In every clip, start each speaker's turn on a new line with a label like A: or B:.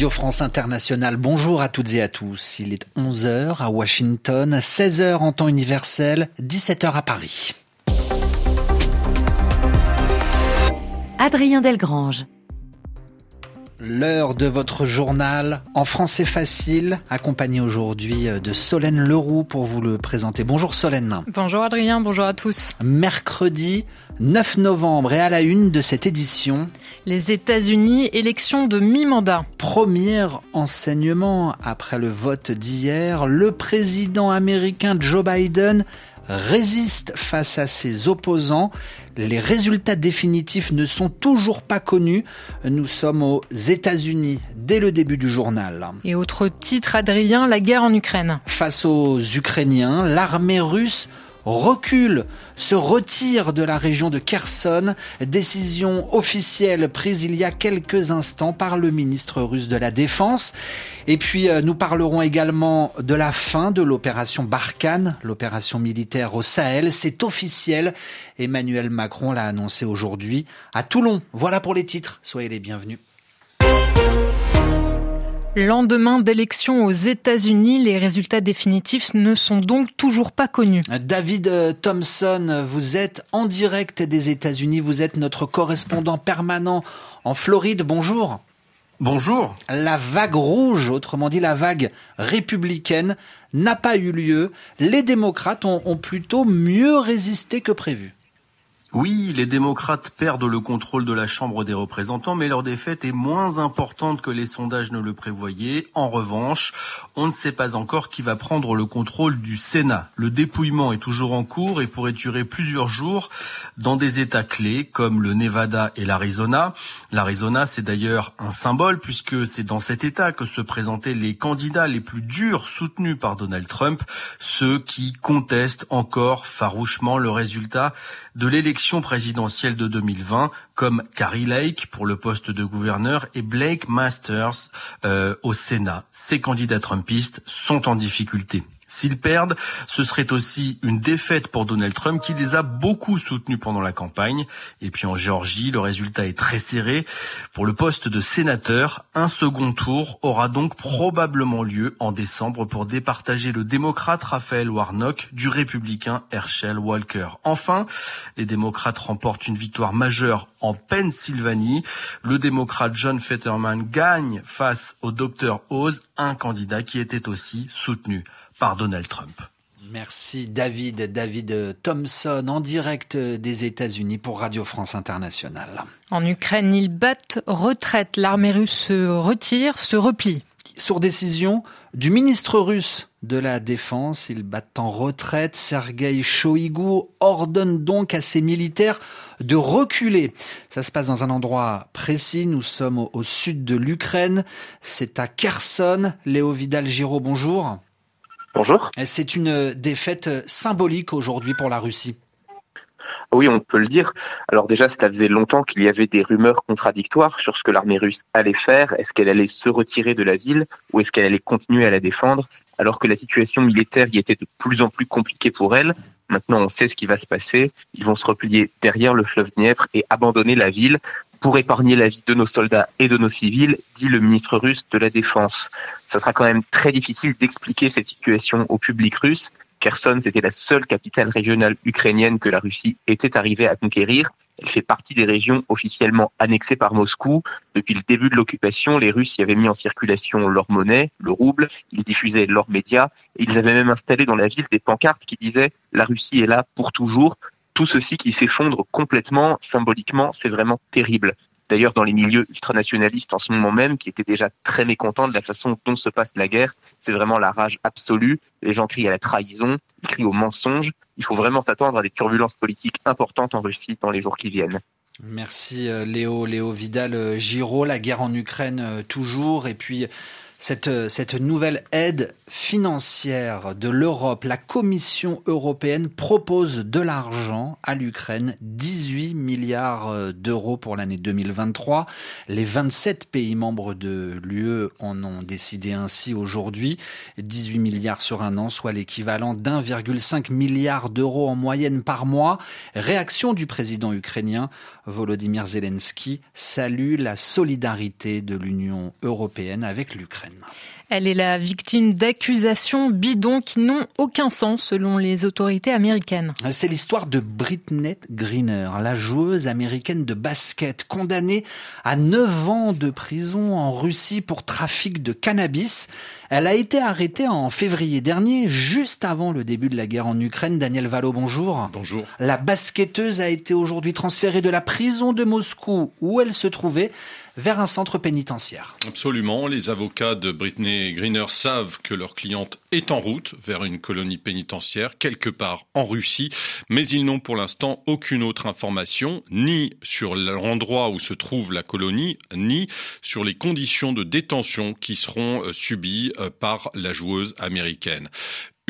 A: Radio France Internationale. Bonjour à toutes et à tous. Il est 11h à Washington, 16h en temps universel, 17h à Paris.
B: Adrien Delgrange.
A: L'heure de votre journal en français facile, accompagné aujourd'hui de Solène Leroux pour vous le présenter. Bonjour Solène.
C: Bonjour Adrien, bonjour à tous.
A: Mercredi 9 novembre et à la une de cette édition.
C: Les États-Unis, élection de mi-mandat.
A: Premier enseignement après le vote d'hier, le président américain Joe Biden résiste face à ses opposants. Les résultats définitifs ne sont toujours pas connus. Nous sommes aux États-Unis dès le début du journal.
C: Et autre titre, Adrien, la guerre en Ukraine.
A: Face aux Ukrainiens, l'armée russe recule, se retire de la région de Kherson, décision officielle prise il y a quelques instants par le ministre russe de la Défense. Et puis euh, nous parlerons également de la fin de l'opération Barkhane, l'opération militaire au Sahel. C'est officiel. Emmanuel Macron l'a annoncé aujourd'hui à Toulon. Voilà pour les titres. Soyez les bienvenus.
C: Lendemain d'élection aux États-Unis, les résultats définitifs ne sont donc toujours pas connus.
A: David euh, Thompson, vous êtes en direct des États-Unis, vous êtes notre correspondant permanent en Floride. Bonjour.
D: Bonjour.
A: La vague rouge, autrement dit la vague républicaine, n'a pas eu lieu. Les démocrates ont, ont plutôt mieux résisté que prévu.
D: Oui, les démocrates perdent le contrôle de la Chambre des représentants, mais leur défaite est moins importante que les sondages ne le prévoyaient. En revanche, on ne sait pas encore qui va prendre le contrôle du Sénat. Le dépouillement est toujours en cours et pourrait durer plusieurs jours dans des États clés comme le Nevada et l'Arizona. L'Arizona, c'est d'ailleurs un symbole puisque c'est dans cet État que se présentaient les candidats les plus durs soutenus par Donald Trump, ceux qui contestent encore farouchement le résultat de l'élection présidentielle de 2020, comme Carrie Lake pour le poste de gouverneur et Blake Masters euh, au Sénat. Ces candidats trumpistes sont en difficulté. S'ils perdent, ce serait aussi une défaite pour Donald Trump qui les a beaucoup soutenus pendant la campagne. Et puis en Géorgie, le résultat est très serré. Pour le poste de sénateur, un second tour aura donc probablement lieu en décembre pour départager le démocrate Raphaël Warnock du républicain Herschel Walker. Enfin, les démocrates remportent une victoire majeure en Pennsylvanie. Le démocrate John Fetterman gagne face au docteur Oz, un candidat qui était aussi soutenu par Donald Trump.
A: Merci David, David Thompson en direct des États-Unis pour Radio France Internationale.
C: En Ukraine, ils battent retraite. L'armée russe se retire, se replie.
A: Sur décision du ministre russe de la Défense, ils battent en retraite. Sergei Shoigu ordonne donc à ses militaires de reculer. Ça se passe dans un endroit précis. Nous sommes au, au sud de l'Ukraine. C'est à Kherson. Léo Vidal-Giraud, bonjour.
E: Bonjour.
A: C'est une défaite symbolique aujourd'hui pour la Russie.
E: Oui, on peut le dire. Alors déjà, ça faisait longtemps qu'il y avait des rumeurs contradictoires sur ce que l'armée russe allait faire. Est-ce qu'elle allait se retirer de la ville ou est-ce qu'elle allait continuer à la défendre alors que la situation militaire y était de plus en plus compliquée pour elle Maintenant, on sait ce qui va se passer. Ils vont se replier derrière le fleuve Dniepr et abandonner la ville pour épargner la vie de nos soldats et de nos civils, dit le ministre russe de la Défense. Ça sera quand même très difficile d'expliquer cette situation au public russe. Kherson, c'était la seule capitale régionale ukrainienne que la Russie était arrivée à conquérir. Elle fait partie des régions officiellement annexées par Moscou. Depuis le début de l'occupation, les Russes y avaient mis en circulation leur monnaie, le rouble, ils diffusaient leurs médias, et ils avaient même installé dans la ville des pancartes qui disaient « La Russie est là pour toujours ». Tout ceci qui s'effondre complètement, symboliquement, c'est vraiment terrible d'ailleurs dans les milieux ultranationalistes en ce moment même, qui étaient déjà très mécontents de la façon dont se passe la guerre. C'est vraiment la rage absolue. Les gens crient à la trahison, ils crient au mensonge. Il faut vraiment s'attendre à des turbulences politiques importantes en Russie dans les jours qui viennent.
A: Merci Léo, Léo Vidal, Giraud, la guerre en Ukraine toujours, et puis Cette, cette nouvelle aide financière de l'Europe, la Commission européenne propose de l'argent à l'Ukraine, 18 milliards d'euros pour l'année 2023. Les 27 pays membres de l'UE en ont décidé ainsi aujourd'hui. 18 milliards sur un an, soit l'équivalent d'1,5 milliard d'euros en moyenne par mois. Réaction du président ukrainien Volodymyr Zelensky salue la solidarité de l'Union européenne avec l'Ukraine.
C: Elle est la victime d'accusations bidons qui n'ont aucun sens selon les autorités américaines.
A: C'est l'histoire de Britney Greener, la joueuse américaine de basket, condamnée à 9 ans de prison en Russie pour trafic de cannabis. Elle a été arrêtée en février dernier, juste avant le début de la guerre en Ukraine. Daniel Valo, bonjour.
B: Bonjour.
A: La basketteuse a été aujourd'hui transférée de la prison de Moscou où elle se trouvait vers un centre pénitentiaire.
B: Absolument. Les avocats de Britney Greener savent que leur cliente est en route vers une colonie pénitentiaire quelque part en Russie, mais ils n'ont pour l'instant aucune autre information, ni sur l'endroit où se trouve la colonie, ni sur les conditions de détention qui seront euh, subies euh, par la joueuse américaine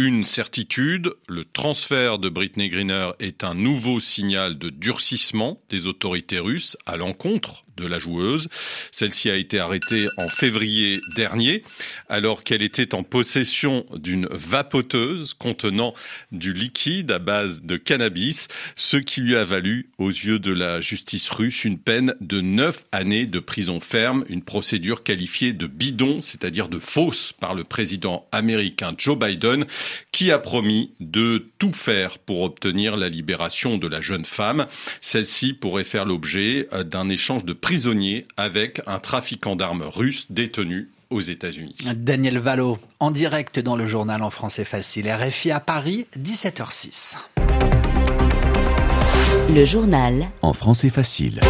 B: une certitude, le transfert de Britney Greener est un nouveau signal de durcissement des autorités russes à l'encontre de la joueuse. Celle-ci a été arrêtée en février dernier alors qu'elle était en possession d'une vapoteuse contenant du liquide à base de cannabis, ce qui lui a valu aux yeux de la justice russe une peine de neuf années de prison ferme, une procédure qualifiée de bidon, c'est-à-dire de fausse par le président américain Joe Biden qui a promis de tout faire pour obtenir la libération de la jeune femme. Celle-ci pourrait faire l'objet d'un échange de prisonniers avec un trafiquant d'armes russe détenu aux États-Unis.
A: Daniel Valo, en direct dans le journal en français facile, RFI à Paris, 17h06.
F: Le journal en français facile.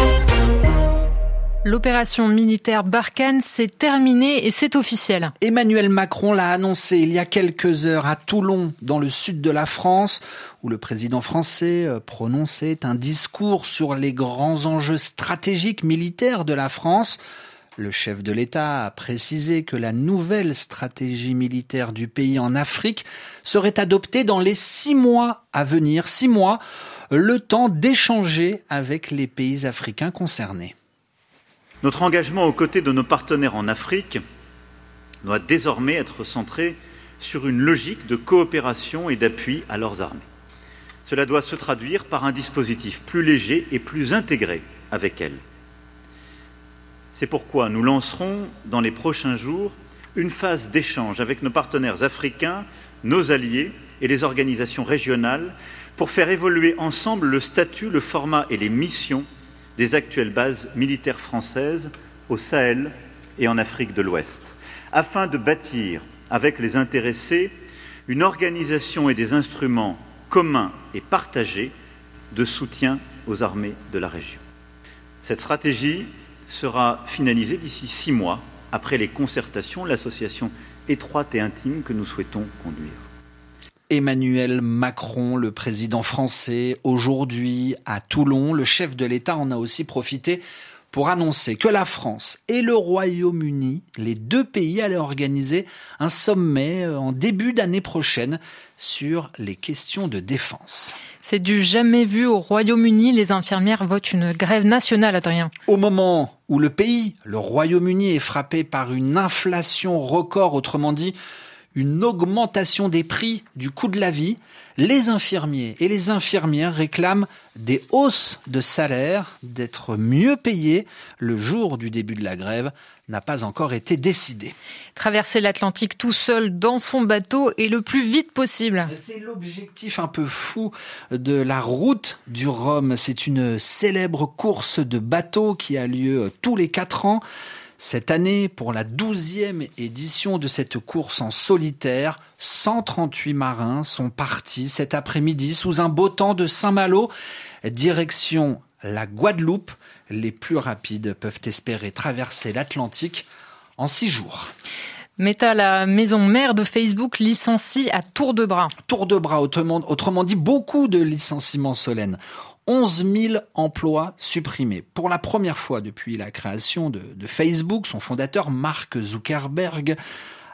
C: L'opération militaire Barkhane s'est terminée et c'est officiel.
A: Emmanuel Macron l'a annoncé il y a quelques heures à Toulon, dans le sud de la France, où le président français euh, prononçait un discours sur les grands enjeux stratégiques militaires de la France. Le chef de l'État a précisé que la nouvelle stratégie militaire du pays en Afrique serait adoptée dans les six mois à venir, six mois, le temps d'échanger avec les pays africains concernés.
G: Notre engagement aux côtés de nos partenaires en Afrique doit désormais être centré sur une logique de coopération et d'appui à leurs armées. Cela doit se traduire par un dispositif plus léger et plus intégré avec elles. C'est pourquoi nous lancerons dans les prochains jours une phase d'échange avec nos partenaires africains, nos alliés et les organisations régionales pour faire évoluer ensemble le statut, le format et les missions des actuelles bases militaires françaises au Sahel et en Afrique de l'Ouest, afin de bâtir avec les intéressés une organisation et des instruments communs et partagés de soutien aux armées de la région. Cette stratégie sera finalisée d'ici six mois après les concertations, l'association étroite et intime que nous souhaitons conduire.
A: Emmanuel Macron, le président français, aujourd'hui à Toulon. Le chef de l'État en a aussi profité pour annoncer que la France et le Royaume-Uni, les deux pays, allaient organiser un sommet euh, en début d'année prochaine sur les questions de défense.
C: C'est du jamais vu au Royaume-Uni. Les infirmières votent une grève nationale, Adrien.
A: Au moment où le pays, le Royaume-Uni, est frappé par une inflation record, autrement dit, une augmentation des prix du coût de la vie, les infirmiers et les infirmières réclament des hausses de salaire, d'être mieux payés. Le jour du début de la grève n'a pas encore été décidé.
C: Traverser l'Atlantique tout seul dans son bateau et le plus vite possible.
A: C'est l'objectif un peu fou de la route du Rhum. C'est une célèbre course de bateau qui a lieu tous les quatre ans. Cette année, pour la douzième édition de cette course en solitaire, 138 marins sont partis cet après-midi sous un beau temps de Saint-Malo, direction la Guadeloupe. Les plus rapides peuvent espérer traverser l'Atlantique en six jours.
C: Meta, la maison mère de Facebook, licencie à tour de bras.
A: Tour de bras, autrement, autrement dit, beaucoup de licenciements solennes. 11 000 emplois supprimés. Pour la première fois depuis la création de, Facebook, son fondateur Mark Zuckerberg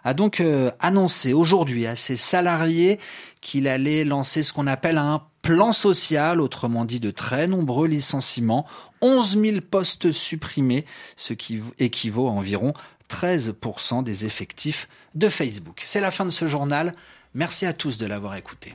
A: a donc euh, annoncé aujourd'hui à ses salariés qu'il allait lancer ce qu'on appelle un plan social, autrement dit de très nombreux licenciements, 11 000 postes supprimés, ce qui équivaut à environ 13% des effectifs de Facebook. C'est la fin de ce journal. Merci à tous de l'avoir écouté.